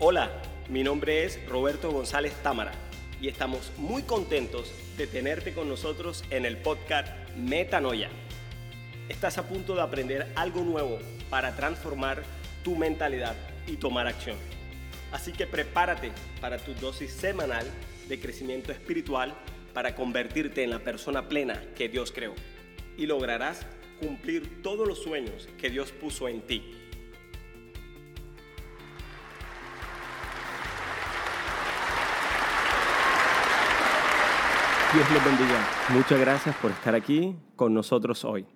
Hola, mi nombre es Roberto González Támara y estamos muy contentos de tenerte con nosotros en el podcast Metanoia. Estás a punto de aprender algo nuevo para transformar tu mentalidad y tomar acción. Así que prepárate para tu dosis semanal de crecimiento espiritual para convertirte en la persona plena que Dios creó y lograrás cumplir todos los sueños que Dios puso en ti. Dios les bendiga. Muchas gracias por estar aquí con nosotros hoy.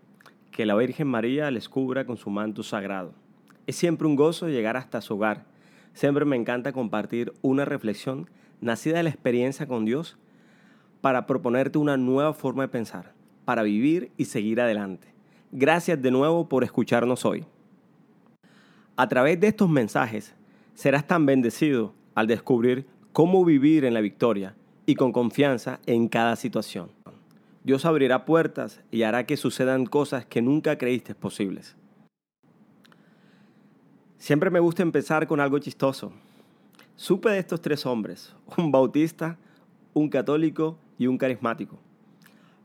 Que la Virgen María les cubra con su manto sagrado. Es siempre un gozo llegar hasta su hogar. Siempre me encanta compartir una reflexión nacida de la experiencia con Dios para proponerte una nueva forma de pensar, para vivir y seguir adelante. Gracias de nuevo por escucharnos hoy. A través de estos mensajes serás tan bendecido al descubrir cómo vivir en la victoria y con confianza en cada situación. Dios abrirá puertas y hará que sucedan cosas que nunca creíste posibles. Siempre me gusta empezar con algo chistoso. Supe de estos tres hombres, un bautista, un católico y un carismático.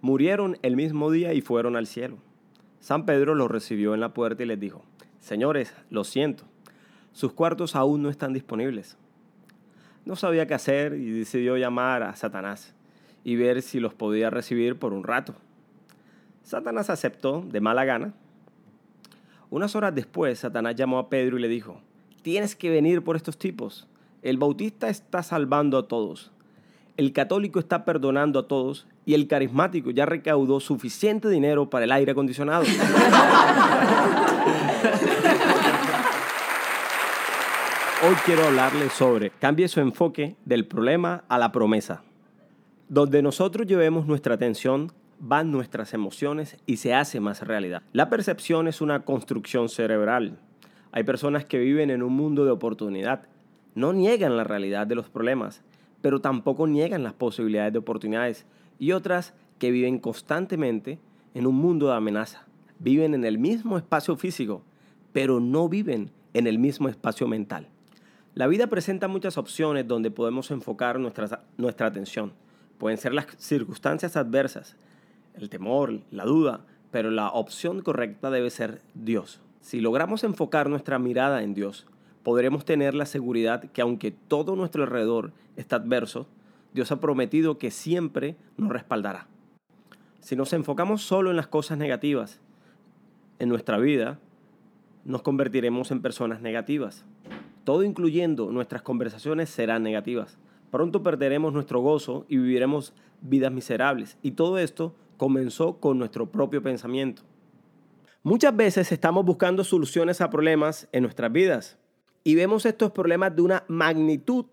Murieron el mismo día y fueron al cielo. San Pedro los recibió en la puerta y les dijo, Señores, lo siento, sus cuartos aún no están disponibles. No sabía qué hacer y decidió llamar a Satanás y ver si los podía recibir por un rato. Satanás aceptó de mala gana. Unas horas después, Satanás llamó a Pedro y le dijo, tienes que venir por estos tipos. El bautista está salvando a todos. El católico está perdonando a todos y el carismático ya recaudó suficiente dinero para el aire acondicionado. Hoy quiero hablarles sobre cambie su enfoque del problema a la promesa. Donde nosotros llevemos nuestra atención van nuestras emociones y se hace más realidad. La percepción es una construcción cerebral. Hay personas que viven en un mundo de oportunidad. No niegan la realidad de los problemas, pero tampoco niegan las posibilidades de oportunidades. Y otras que viven constantemente en un mundo de amenaza. Viven en el mismo espacio físico, pero no viven en el mismo espacio mental. La vida presenta muchas opciones donde podemos enfocar nuestra, nuestra atención. Pueden ser las circunstancias adversas, el temor, la duda, pero la opción correcta debe ser Dios. Si logramos enfocar nuestra mirada en Dios, podremos tener la seguridad que aunque todo nuestro alrededor está adverso, Dios ha prometido que siempre nos respaldará. Si nos enfocamos solo en las cosas negativas en nuestra vida, nos convertiremos en personas negativas todo incluyendo nuestras conversaciones, serán negativas. Pronto perderemos nuestro gozo y viviremos vidas miserables. Y todo esto comenzó con nuestro propio pensamiento. Muchas veces estamos buscando soluciones a problemas en nuestras vidas y vemos estos problemas de una magnitud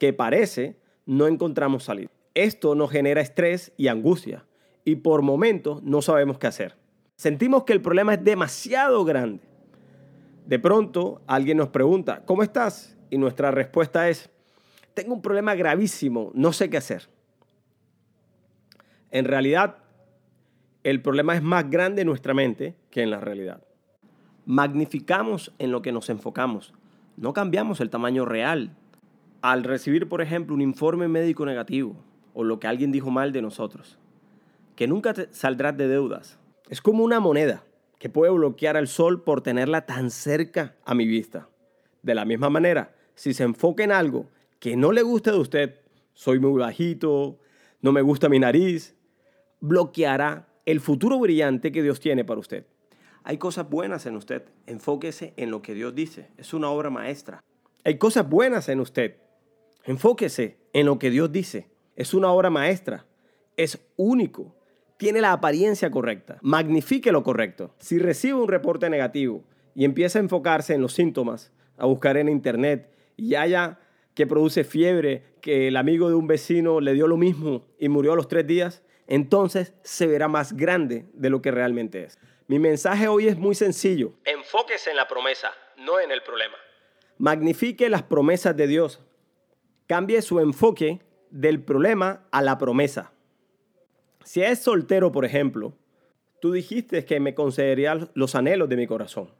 que parece no encontramos salida. Esto nos genera estrés y angustia y por momentos no sabemos qué hacer. Sentimos que el problema es demasiado grande de pronto alguien nos pregunta, ¿cómo estás? Y nuestra respuesta es, tengo un problema gravísimo, no sé qué hacer. En realidad, el problema es más grande en nuestra mente que en la realidad. Magnificamos en lo que nos enfocamos, no cambiamos el tamaño real. Al recibir, por ejemplo, un informe médico negativo o lo que alguien dijo mal de nosotros, que nunca saldrás de deudas. Es como una moneda que puede bloquear al sol por tenerla tan cerca a mi vista. De la misma manera, si se enfoca en algo que no le gusta de usted, soy muy bajito, no me gusta mi nariz, bloqueará el futuro brillante que Dios tiene para usted. Hay cosas buenas en usted, enfóquese en lo que Dios dice, es una obra maestra. Hay cosas buenas en usted, enfóquese en lo que Dios dice, es una obra maestra, es único, tiene la apariencia correcta, magnifique lo correcto. Si recibe un reporte negativo y empieza a enfocarse en los síntomas, a buscar en internet y haya que produce fiebre, que el amigo de un vecino le dio lo mismo y murió a los tres días, entonces se verá más grande de lo que realmente es. Mi mensaje hoy es muy sencillo. Enfóquese en la promesa, no en el problema. Magnifique las promesas de Dios. Cambie su enfoque del problema a la promesa. Si es soltero, por ejemplo, tú dijiste que me concederías los anhelos de mi corazón.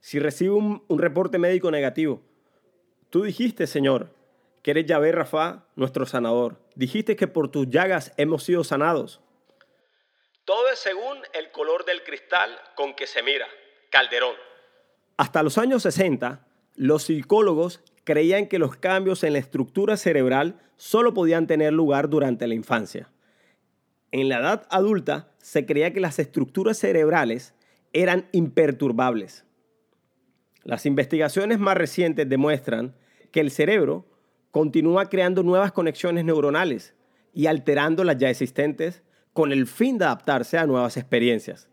Si recibo un, un reporte médico negativo, Tú dijiste, Señor, que eres Yahvé Rafa, nuestro sanador. Dijiste que por tus llagas hemos sido sanados. Todo es según el color del cristal con que se mira. Calderón. Hasta los años 60, los psicólogos creían que los cambios en la estructura cerebral solo podían tener lugar durante la infancia. En la edad adulta se creía que las estructuras cerebrales eran imperturbables. Las investigaciones más recientes demuestran que el cerebro continúa creando nuevas conexiones neuronales y alterando las ya existentes con el fin de adaptarse a nuevas experiencias,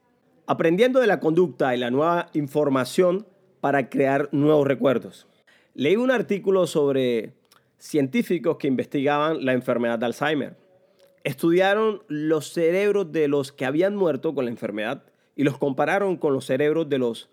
aprendiendo de la conducta y la nueva información para crear nuevos recuerdos. Leí un artículo sobre científicos que investigaban la enfermedad de Alzheimer. Estudiaron los cerebros de los que habían muerto con la enfermedad y los compararon con los cerebros de los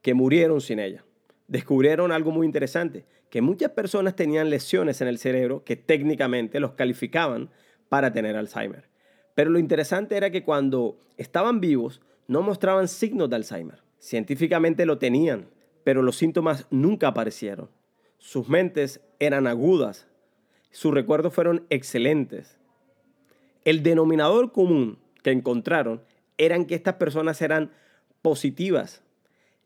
que murieron sin ella. Descubrieron algo muy interesante, que muchas personas tenían lesiones en el cerebro que técnicamente los calificaban para tener Alzheimer. Pero lo interesante era que cuando estaban vivos no mostraban signos de Alzheimer. Científicamente lo tenían, pero los síntomas nunca aparecieron. Sus mentes eran agudas, sus recuerdos fueron excelentes. El denominador común que encontraron eran que estas personas eran positivas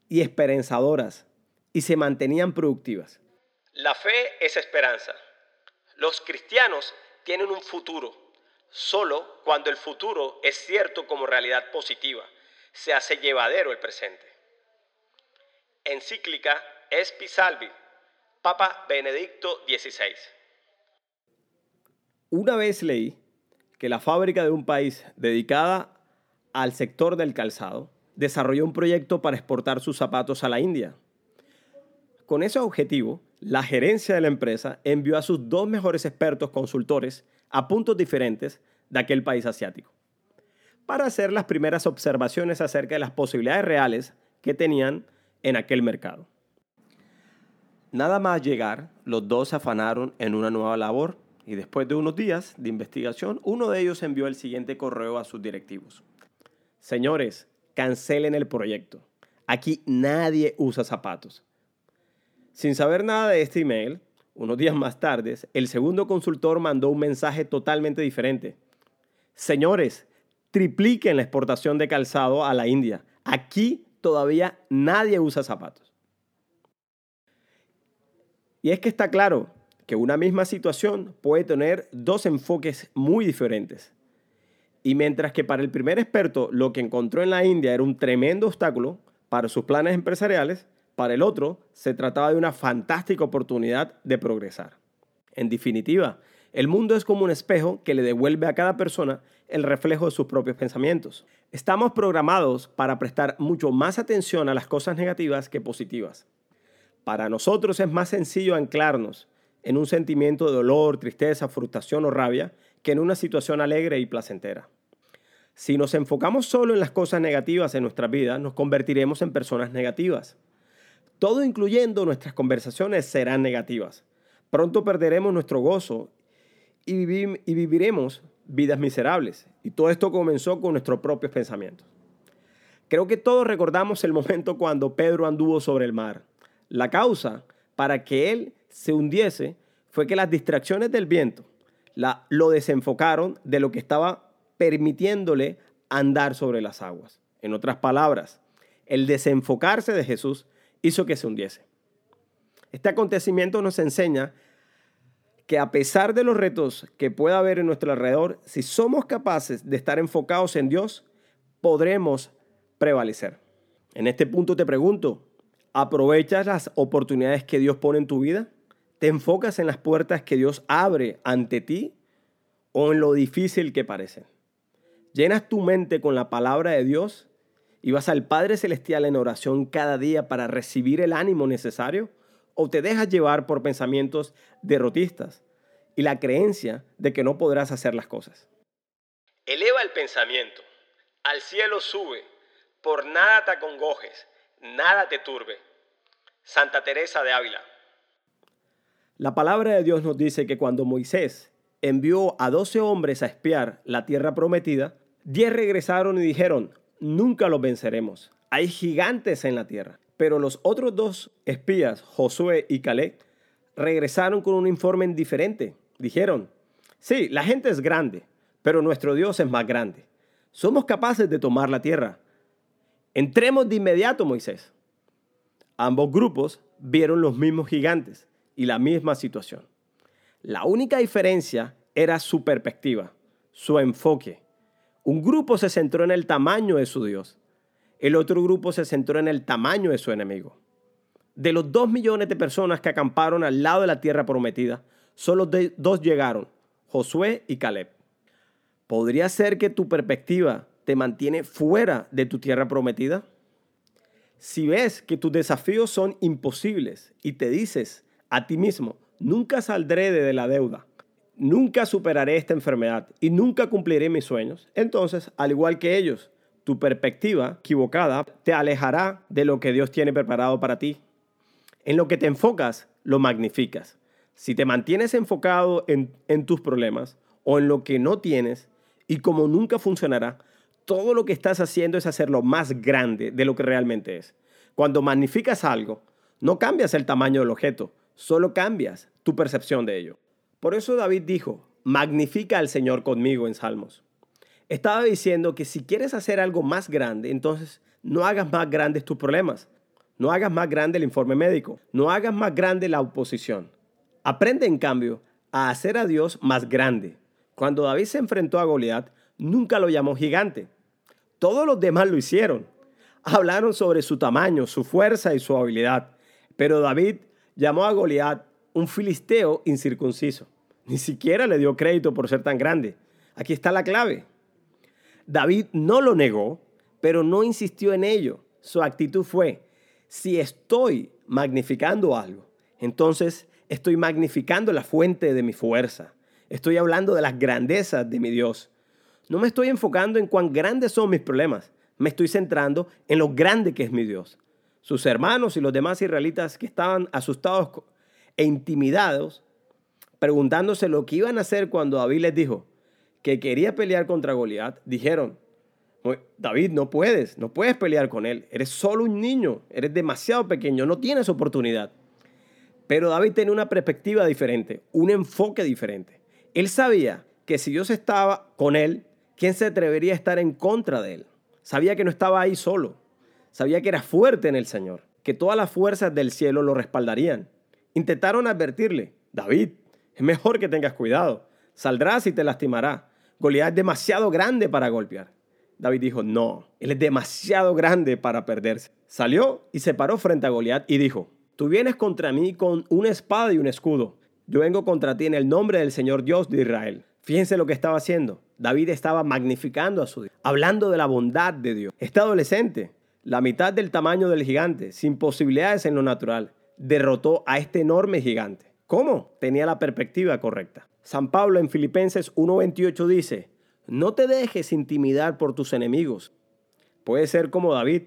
y esperanzadoras y se mantenían productivas. La fe es esperanza. Los cristianos tienen un futuro solo cuando el futuro es cierto como realidad positiva, se hace llevadero el presente. Encíclica Espi Salvi, Papa Benedicto XVI. Una vez leí que la fábrica de un país dedicada al sector del calzado desarrolló un proyecto para exportar sus zapatos a la India. Con ese objetivo, la gerencia de la empresa envió a sus dos mejores expertos consultores a puntos diferentes de aquel país asiático para hacer las primeras observaciones acerca de las posibilidades reales que tenían en aquel mercado. Nada más llegar, los dos se afanaron en una nueva labor y después de unos días de investigación, uno de ellos envió el siguiente correo a sus directivos. Señores, cancelen el proyecto. Aquí nadie usa zapatos. Sin saber nada de este email, unos días más tarde, el segundo consultor mandó un mensaje totalmente diferente. Señores, tripliquen la exportación de calzado a la India. Aquí todavía nadie usa zapatos. Y es que está claro que una misma situación puede tener dos enfoques muy diferentes. Y mientras que para el primer experto lo que encontró en la India era un tremendo obstáculo para sus planes empresariales, para el otro se trataba de una fantástica oportunidad de progresar. En definitiva, el mundo es como un espejo que le devuelve a cada persona el reflejo de sus propios pensamientos. Estamos programados para prestar mucho más atención a las cosas negativas que positivas. Para nosotros es más sencillo anclarnos en un sentimiento de dolor, tristeza, frustración o rabia que en una situación alegre y placentera. Si nos enfocamos solo en las cosas negativas en nuestra vida, nos convertiremos en personas negativas. Todo incluyendo nuestras conversaciones serán negativas. Pronto perderemos nuestro gozo y, y viviremos vidas miserables. Y todo esto comenzó con nuestros propios pensamientos. Creo que todos recordamos el momento cuando Pedro anduvo sobre el mar. La causa para que él se hundiese fue que las distracciones del viento la, lo desenfocaron de lo que estaba permitiéndole andar sobre las aguas. En otras palabras, el desenfocarse de Jesús hizo que se hundiese. Este acontecimiento nos enseña que a pesar de los retos que pueda haber en nuestro alrededor, si somos capaces de estar enfocados en Dios, podremos prevalecer. En este punto te pregunto, ¿aprovechas las oportunidades que Dios pone en tu vida? ¿Te enfocas en las puertas que Dios abre ante ti o en lo difícil que parecen? llenas tu mente con la palabra de Dios y vas al Padre Celestial en oración cada día para recibir el ánimo necesario, o te dejas llevar por pensamientos derrotistas y la creencia de que no podrás hacer las cosas. Eleva el pensamiento, al cielo sube, por nada te acongojes, nada te turbe. Santa Teresa de Ávila. La palabra de Dios nos dice que cuando Moisés envió a doce hombres a espiar la tierra prometida, Diez regresaron y dijeron, nunca los venceremos. Hay gigantes en la tierra. Pero los otros dos espías, Josué y Caleb, regresaron con un informe diferente. Dijeron, sí, la gente es grande, pero nuestro Dios es más grande. Somos capaces de tomar la tierra. Entremos de inmediato, Moisés. Ambos grupos vieron los mismos gigantes y la misma situación. La única diferencia era su perspectiva, su enfoque. Un grupo se centró en el tamaño de su Dios. El otro grupo se centró en el tamaño de su enemigo. De los dos millones de personas que acamparon al lado de la tierra prometida, solo dos llegaron, Josué y Caleb. ¿Podría ser que tu perspectiva te mantiene fuera de tu tierra prometida? Si ves que tus desafíos son imposibles y te dices a ti mismo, nunca saldré de la deuda, nunca superaré esta enfermedad y nunca cumpliré mis sueños, entonces, al igual que ellos, tu perspectiva equivocada te alejará de lo que Dios tiene preparado para ti. En lo que te enfocas, lo magnificas. Si te mantienes enfocado en, tus problemas o en lo que no tienes y como nunca funcionará, todo lo que estás haciendo es hacerlo más grande de lo que realmente es. Cuando magnificas algo, no cambias el tamaño del objeto, solo cambias tu percepción de ello. Por eso David dijo, magnifica al Señor conmigo en Salmos. Estaba diciendo que si quieres hacer algo más grande, entonces no hagas más grandes tus problemas, no hagas más grande el informe médico, no hagas más grande la oposición. Aprende en cambio a hacer a Dios más grande. Cuando David se enfrentó a Goliat, nunca lo llamó gigante, todos los demás lo hicieron. Hablaron sobre su tamaño, su fuerza y su habilidad. Pero David llamó a Goliat un filisteo incircunciso. Ni siquiera le dio crédito por ser tan grande. Aquí está la clave. David no lo negó, pero no insistió en ello. Su actitud fue, si estoy magnificando algo, entonces estoy magnificando la fuente de mi fuerza. Estoy hablando de las grandezas de mi Dios. No me estoy enfocando en cuán grandes son mis problemas, me estoy centrando en lo grande que es mi Dios. Sus hermanos y los demás israelitas que estaban asustados e intimidados, preguntándose lo que iban a hacer cuando David les dijo que quería pelear contra Goliat, dijeron, David, no puedes, no puedes pelear con él, eres solo un niño, eres demasiado pequeño, no tienes oportunidad. Pero David tenía una perspectiva diferente, un enfoque diferente. Él sabía que si Dios estaba con él, ¿quién se atrevería a estar en contra de él? Sabía que no estaba ahí solo. Sabía que era fuerte en el Señor, que todas las fuerzas del cielo lo respaldarían. Intentaron advertirle, David, es mejor que tengas cuidado. Saldrás y te lastimará. Goliat es demasiado grande para golpear. David dijo, no, él es demasiado grande para perderse. Salió y se paró frente a Goliat y dijo, tú vienes contra mí con una espada y un escudo. Yo vengo contra ti en el nombre del Señor Dios de Israel. Fíjense lo que estaba haciendo. David estaba magnificando a su Dios, hablando de la bondad de Dios. Este adolescente, la mitad del tamaño del gigante, sin posibilidades en lo natural, derrotó a este enorme gigante. ¿Cómo? Tenía la perspectiva correcta. San Pablo en Filipenses 1:28 dice, no te dejes intimidar por tus enemigos. Puede ser como David,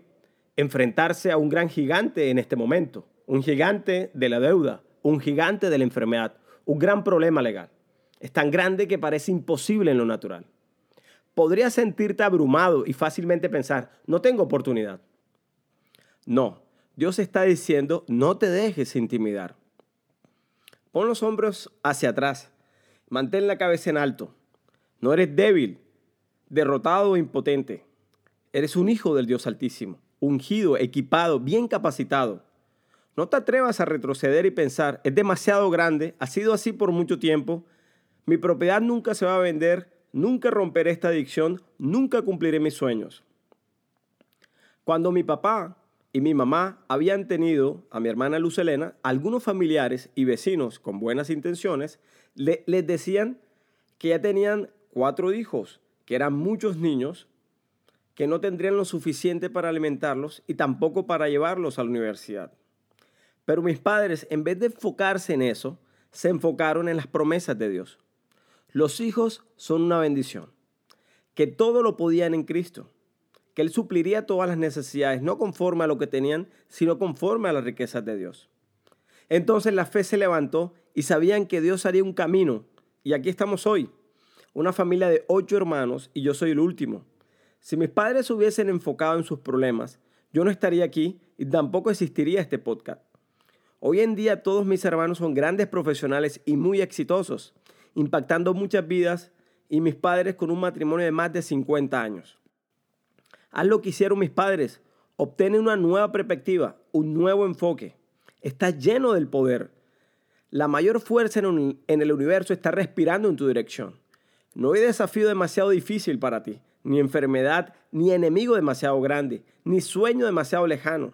enfrentarse a un gran gigante en este momento, un gigante de la deuda, un gigante de la enfermedad, un gran problema legal. Es tan grande que parece imposible en lo natural. Podrías sentirte abrumado y fácilmente pensar, no tengo oportunidad. No, Dios está diciendo, no te dejes intimidar. Pon los hombros hacia atrás, mantén la cabeza en alto. No eres débil, derrotado o impotente. Eres un hijo del Dios Altísimo, ungido, equipado, bien capacitado. No te atrevas a retroceder y pensar, es demasiado grande, ha sido así por mucho tiempo, mi propiedad nunca se va a vender, nunca romperé esta adicción, nunca cumpliré mis sueños. Cuando mi papá y mi mamá habían tenido a mi hermana Luz Elena, algunos familiares y vecinos con buenas intenciones les decían que ya tenían cuatro hijos, que eran muchos niños, que no tendrían lo suficiente para alimentarlos y tampoco para llevarlos a la universidad. Pero mis padres, en vez de enfocarse en eso, se enfocaron en las promesas de Dios. Los hijos son una bendición, que todo lo podían en Cristo, que Él supliría todas las necesidades, no conforme a lo que tenían, sino conforme a las riquezas de Dios. Entonces la fe se levantó y sabían que Dios haría un camino. Y aquí estamos hoy, una familia de ocho hermanos y yo soy el último. Si mis padres hubiesen enfocado en sus problemas, yo no estaría aquí y tampoco existiría este podcast. Hoy en día todos mis hermanos son grandes profesionales y muy exitosos, impactando muchas vidas y mis padres con un matrimonio de más de 50 años. Haz lo que hicieron mis padres, obtén una nueva perspectiva, un nuevo enfoque. Estás lleno del poder. La mayor fuerza en, el universo está respirando en tu dirección. No hay desafío demasiado difícil para ti, ni enfermedad, ni enemigo demasiado grande, ni sueño demasiado lejano.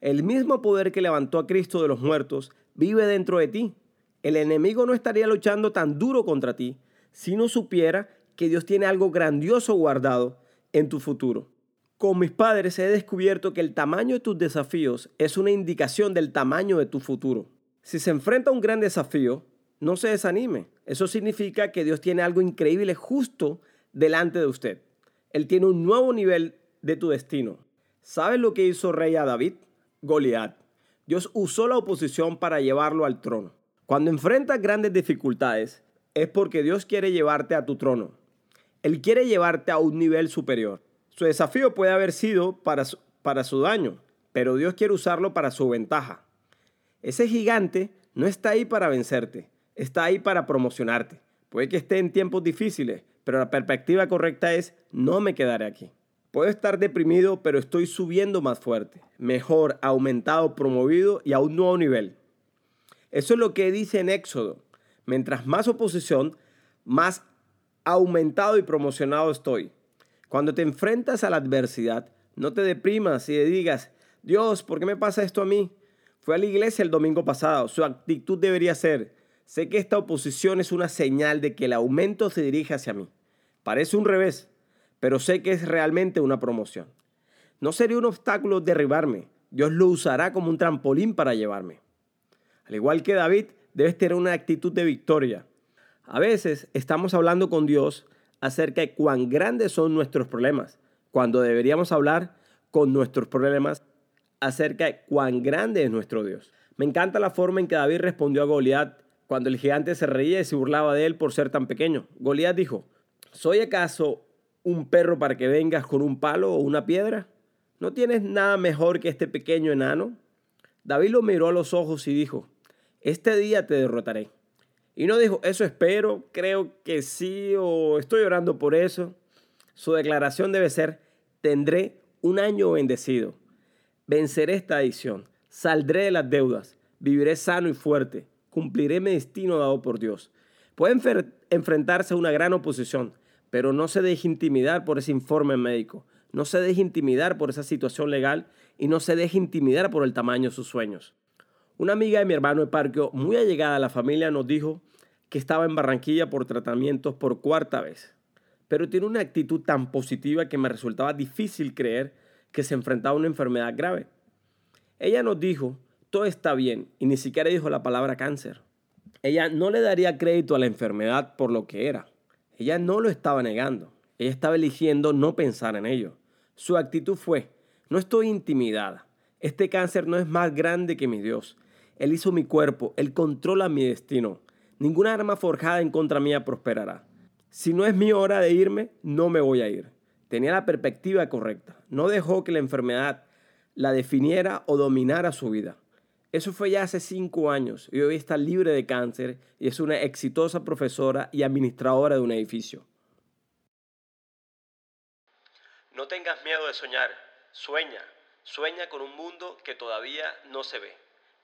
El mismo poder que levantó a Cristo de los muertos vive dentro de ti. El enemigo no estaría luchando tan duro contra ti si no supiera que Dios tiene algo grandioso guardado en tu futuro. Con mis padres he descubierto que el tamaño de tus desafíos es una indicación del tamaño de tu futuro. Si se enfrenta a un gran desafío, no se desanime. Eso significa que Dios tiene algo increíble justo delante de usted. Él tiene un nuevo nivel de tu destino. ¿Sabes lo que hizo rey a David? Goliat. Dios usó la oposición para llevarlo al trono. Cuando enfrentas grandes dificultades, es porque Dios quiere llevarte a tu trono. Él quiere llevarte a un nivel superior. Su desafío puede haber sido para su, para su daño, pero Dios quiere usarlo para su ventaja. Ese gigante no está ahí para vencerte, está ahí para promocionarte. Puede que esté en tiempos difíciles, pero la perspectiva correcta es no me quedaré aquí. Puedo estar deprimido, pero estoy subiendo más fuerte, mejor, aumentado, promovido y a un nuevo nivel. Eso es lo que dice en Éxodo. Mientras más oposición, más aumentado y promocionado estoy. Cuando te enfrentas a la adversidad, no te deprimas y le digas, Dios, ¿por qué me pasa esto a mí? Fue a la iglesia el domingo pasado. Su actitud debería ser, sé que esta oposición es una señal de que el aumento se dirige hacia mí. Parece un revés, pero sé que es realmente una promoción. No sería un obstáculo derribarme, Dios lo usará como un trampolín para llevarme. Al igual que David, debes tener una actitud de victoria. A veces estamos hablando con Dios acerca de cuán grandes son nuestros problemas, cuando deberíamos hablar con nuestros problemas acerca de cuán grande es nuestro Dios. Me encanta la forma en que David respondió a Goliat cuando el gigante se reía y se burlaba de él por ser tan pequeño. Goliat dijo, ¿soy acaso un perro para que vengas con un palo o una piedra? ¿No tienes nada mejor que este pequeño enano? David lo miró a los ojos y dijo, este día te derrotaré. Y no dijo, eso espero, creo que sí o estoy orando por eso. Su declaración debe ser, tendré un año bendecido. Venceré esta adicción, saldré de las deudas, viviré sano y fuerte, cumpliré mi destino dado por Dios. Puede enfrentarse a una gran oposición, pero no se deje intimidar por ese informe médico, no se deje intimidar por esa situación legal y no se deje intimidar por el tamaño de sus sueños. Una amiga de mi hermano de Parquio, muy allegada a la familia, nos dijo que estaba en Barranquilla por tratamientos por cuarta vez, pero tiene una actitud tan positiva que me resultaba difícil creer que se enfrentaba a una enfermedad grave. Ella nos dijo, todo está bien, y ni siquiera dijo la palabra cáncer. Ella no le daría crédito a la enfermedad por lo que era. Ella no lo estaba negando. Ella estaba eligiendo no pensar en ello. Su actitud fue, no estoy intimidada. Este cáncer no es más grande que mi Dios. Él hizo mi cuerpo, Él controla mi destino. Ninguna arma forjada en contra mía prosperará. Si no es mi hora de irme, no me voy a ir. Tenía la perspectiva correcta. No dejó que la enfermedad la definiera o dominara su vida. Eso fue ya hace cinco años y hoy está libre de cáncer y es una exitosa profesora y administradora de un edificio. No tengas miedo de soñar, sueña, sueña con un mundo que todavía no se ve,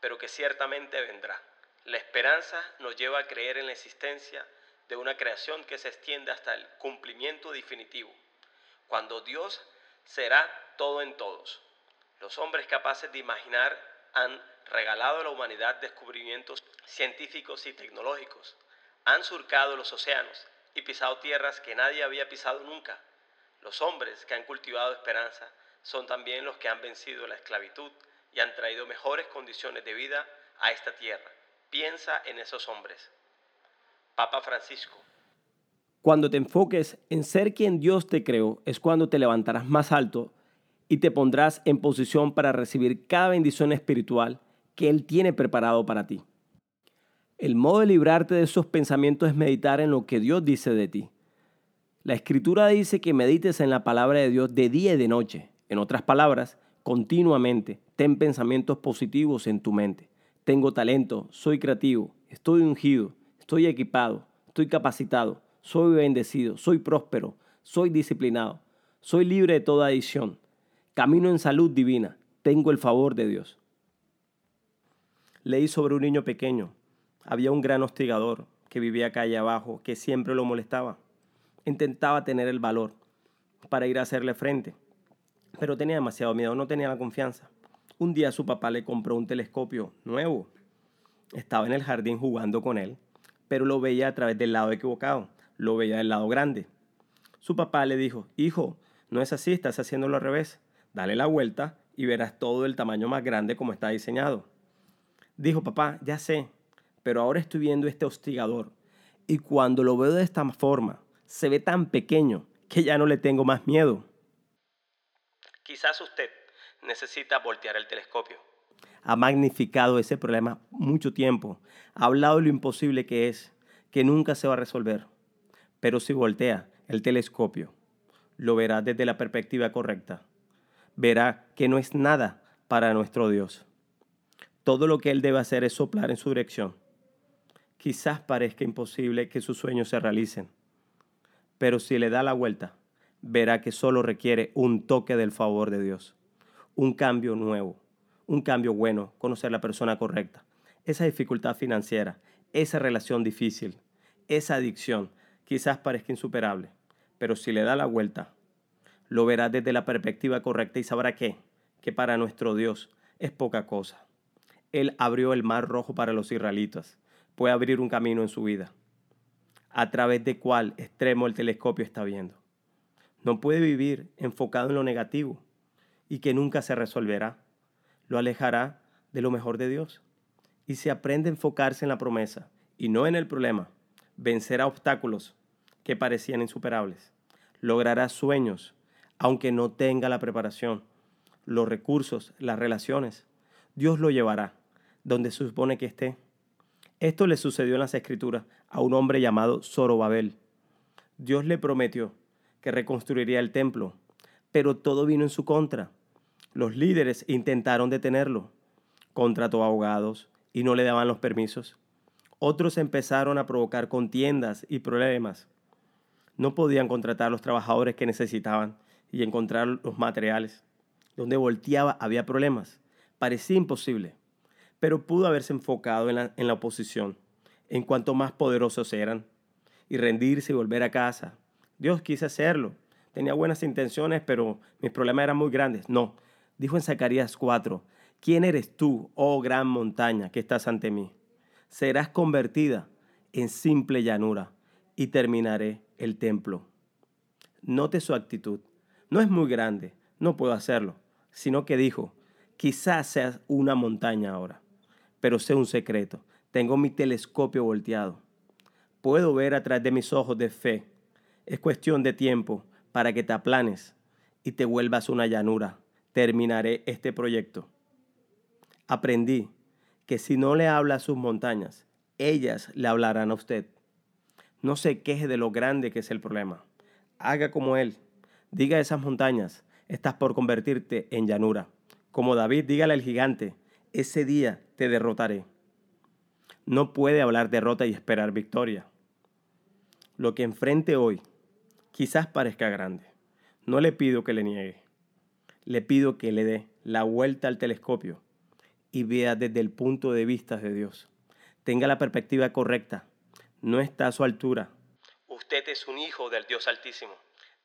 pero que ciertamente vendrá. La esperanza nos lleva a creer en la existencia de una creación que se extiende hasta el cumplimiento definitivo, cuando Dios será todo en todos. Los hombres capaces de imaginar han regalado a la humanidad descubrimientos científicos y tecnológicos, han surcado los océanos y pisado tierras que nadie había pisado nunca. Los hombres que han cultivado esperanza son también los que han vencido la esclavitud y han traído mejores condiciones de vida a esta tierra. Piensa en esos hombres. Papa Francisco. Cuando te enfoques en ser quien Dios te creó, es cuando te levantarás más alto y te pondrás en posición para recibir cada bendición espiritual que Él tiene preparado para ti. El modo de librarte de esos pensamientos es meditar en lo que Dios dice de ti. La escritura dice que medites en la palabra de Dios de día y de noche. En otras palabras, continuamente ten pensamientos positivos en tu mente. Tengo talento, soy creativo, estoy ungido, estoy equipado, estoy capacitado, soy bendecido, soy próspero, soy disciplinado, soy libre de toda adicción, camino en salud divina, tengo el favor de Dios. Leí sobre un niño pequeño. Había un gran hostigador que vivía calle abajo, que siempre lo molestaba. Intentaba tener el valor para ir a hacerle frente, pero tenía demasiado miedo, no tenía la confianza. Un día su papá le compró un telescopio nuevo. Estaba en el jardín jugando con él, pero lo veía a través del lado equivocado, lo veía del lado grande. Su papá le dijo, hijo, no es así, estás haciéndolo al revés. Dale la vuelta y verás todo el tamaño más grande como está diseñado. Dijo, papá, ya sé, pero ahora estoy viendo este hostigador y cuando lo veo de esta forma, se ve tan pequeño que ya no le tengo más miedo. Quizás usted necesita voltear el telescopio. Ha magnificado ese problema mucho tiempo, ha hablado de lo imposible que es, que nunca se va a resolver. Pero si voltea el telescopio, lo verá desde la perspectiva correcta. Verá que no es nada para nuestro Dios todo lo que él debe hacer es soplar en su dirección. Quizás parezca imposible que sus sueños se realicen, pero si le da la vuelta, verá que solo requiere un toque del favor de Dios, un cambio nuevo, un cambio bueno, conocer la persona correcta, esa dificultad financiera, esa relación difícil, esa adicción, quizás parezca insuperable, pero si le da la vuelta, lo verá desde la perspectiva correcta y sabrá que, que para nuestro Dios es poca cosa. Él abrió el mar rojo para los israelitas. Puede abrir un camino en su vida. A través de cuál extremo el telescopio está viendo. No puede vivir enfocado en lo negativo y que nunca se resolverá. Lo alejará de lo mejor de Dios. Y si aprende a enfocarse en la promesa y no en el problema, vencerá obstáculos que parecían insuperables. Logrará sueños, aunque no tenga la preparación, los recursos, las relaciones. Dios lo llevará donde se supone que esté. Esto le sucedió en las escrituras a un hombre llamado Zorobabel. Dios le prometió que reconstruiría el templo, pero todo vino en su contra. Los líderes intentaron detenerlo, contrató abogados y no le daban los permisos. Otros empezaron a provocar contiendas y problemas. No podían contratar los trabajadores que necesitaban y encontrar los materiales. Donde volteaba había problemas. Parecía imposible pero pudo haberse enfocado en la, oposición, en cuanto más poderosos eran, y rendirse y volver a casa. Dios quise hacerlo. Tenía buenas intenciones, pero mis problemas eran muy grandes. No, dijo en Zacarías 4, ¿quién eres tú, oh gran montaña, que estás ante mí? Serás convertida en simple llanura y terminaré el templo. Note su actitud. No es muy grande, no puedo hacerlo, sino que dijo, quizás seas una montaña ahora pero sé un secreto. Tengo mi telescopio volteado. Puedo ver a través de mis ojos de fe. Es cuestión de tiempo para que te aplanes y te vuelvas una llanura. Terminaré este proyecto. Aprendí que si no le habla a sus montañas, ellas le hablarán a usted. No se queje de lo grande que es el problema. Haga como él. Diga a esas montañas, estás por convertirte en llanura. Como David, dígale al gigante, ese día te derrotaré. No puede hablar derrota y esperar victoria. Lo que enfrente hoy quizás parezca grande. No le pido que le niegue. Le pido que le dé la vuelta al telescopio y vea desde el punto de vista de Dios. Tenga la perspectiva correcta. No está a su altura. Usted es un hijo del Dios Altísimo.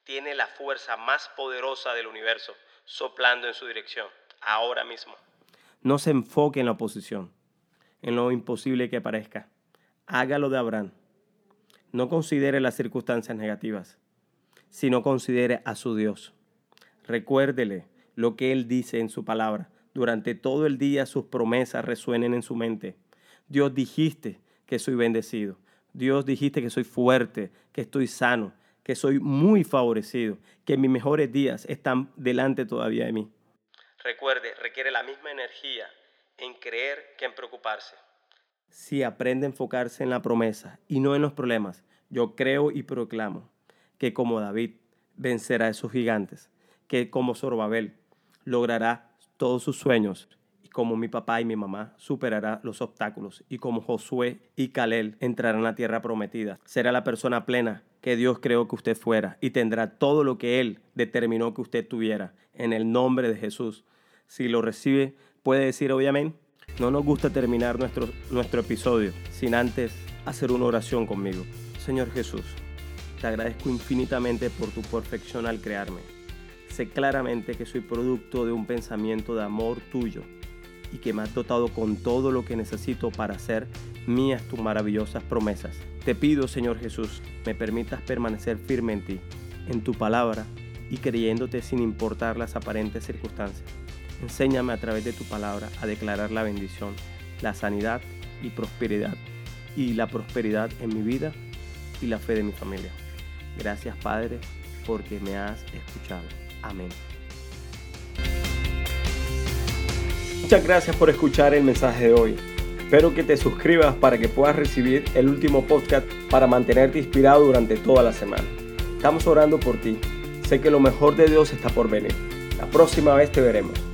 Tiene la fuerza más poderosa del universo soplando en su dirección, ahora mismo. No se enfoque en la oposición, en lo imposible que parezca. Hágalo de Abraham. No considere las circunstancias negativas, sino considere a su Dios. Recuérdele lo que Él dice en su palabra. Durante todo el día sus promesas resuenen en su mente. Dios dijiste que soy bendecido. Dios dijiste que soy fuerte, que estoy sano, que soy muy favorecido, que mis mejores días están delante todavía de mí. Recuerde, requiere la misma energía en creer que en preocuparse. Si aprende a enfocarse en la promesa y no en los problemas, yo creo y proclamo que como David vencerá a esos gigantes, que como Zorobabel logrará todos sus sueños y como mi papá y mi mamá superará los obstáculos y como Josué y Calel entrarán a la tierra prometida. Será la persona plena que Dios creó que usted fuera y tendrá todo lo que Él determinó que usted tuviera en el nombre de Jesús. Si lo recibe, puede decir obviamente. No nos gusta terminar nuestro, nuestro episodio sin antes hacer una oración conmigo. Señor Jesús, te agradezco infinitamente por tu perfección al crearme. Sé claramente que soy producto de un pensamiento de amor tuyo y que me has dotado con todo lo que necesito para hacer mías tus maravillosas promesas. Te pido, Señor Jesús, me permitas permanecer firme en ti, en tu palabra y creyéndote sin importar las aparentes circunstancias. Enséñame a través de tu palabra a declarar la bendición, la sanidad y prosperidad, y la prosperidad en mi vida y la fe de mi familia. Gracias Padre, porque me has escuchado. Amén. Muchas gracias por escuchar el mensaje de hoy. Espero que te suscribas para que puedas recibir el último podcast para mantenerte inspirado durante toda la semana. Estamos orando por ti. Sé que lo mejor de Dios está por venir. La próxima vez te veremos.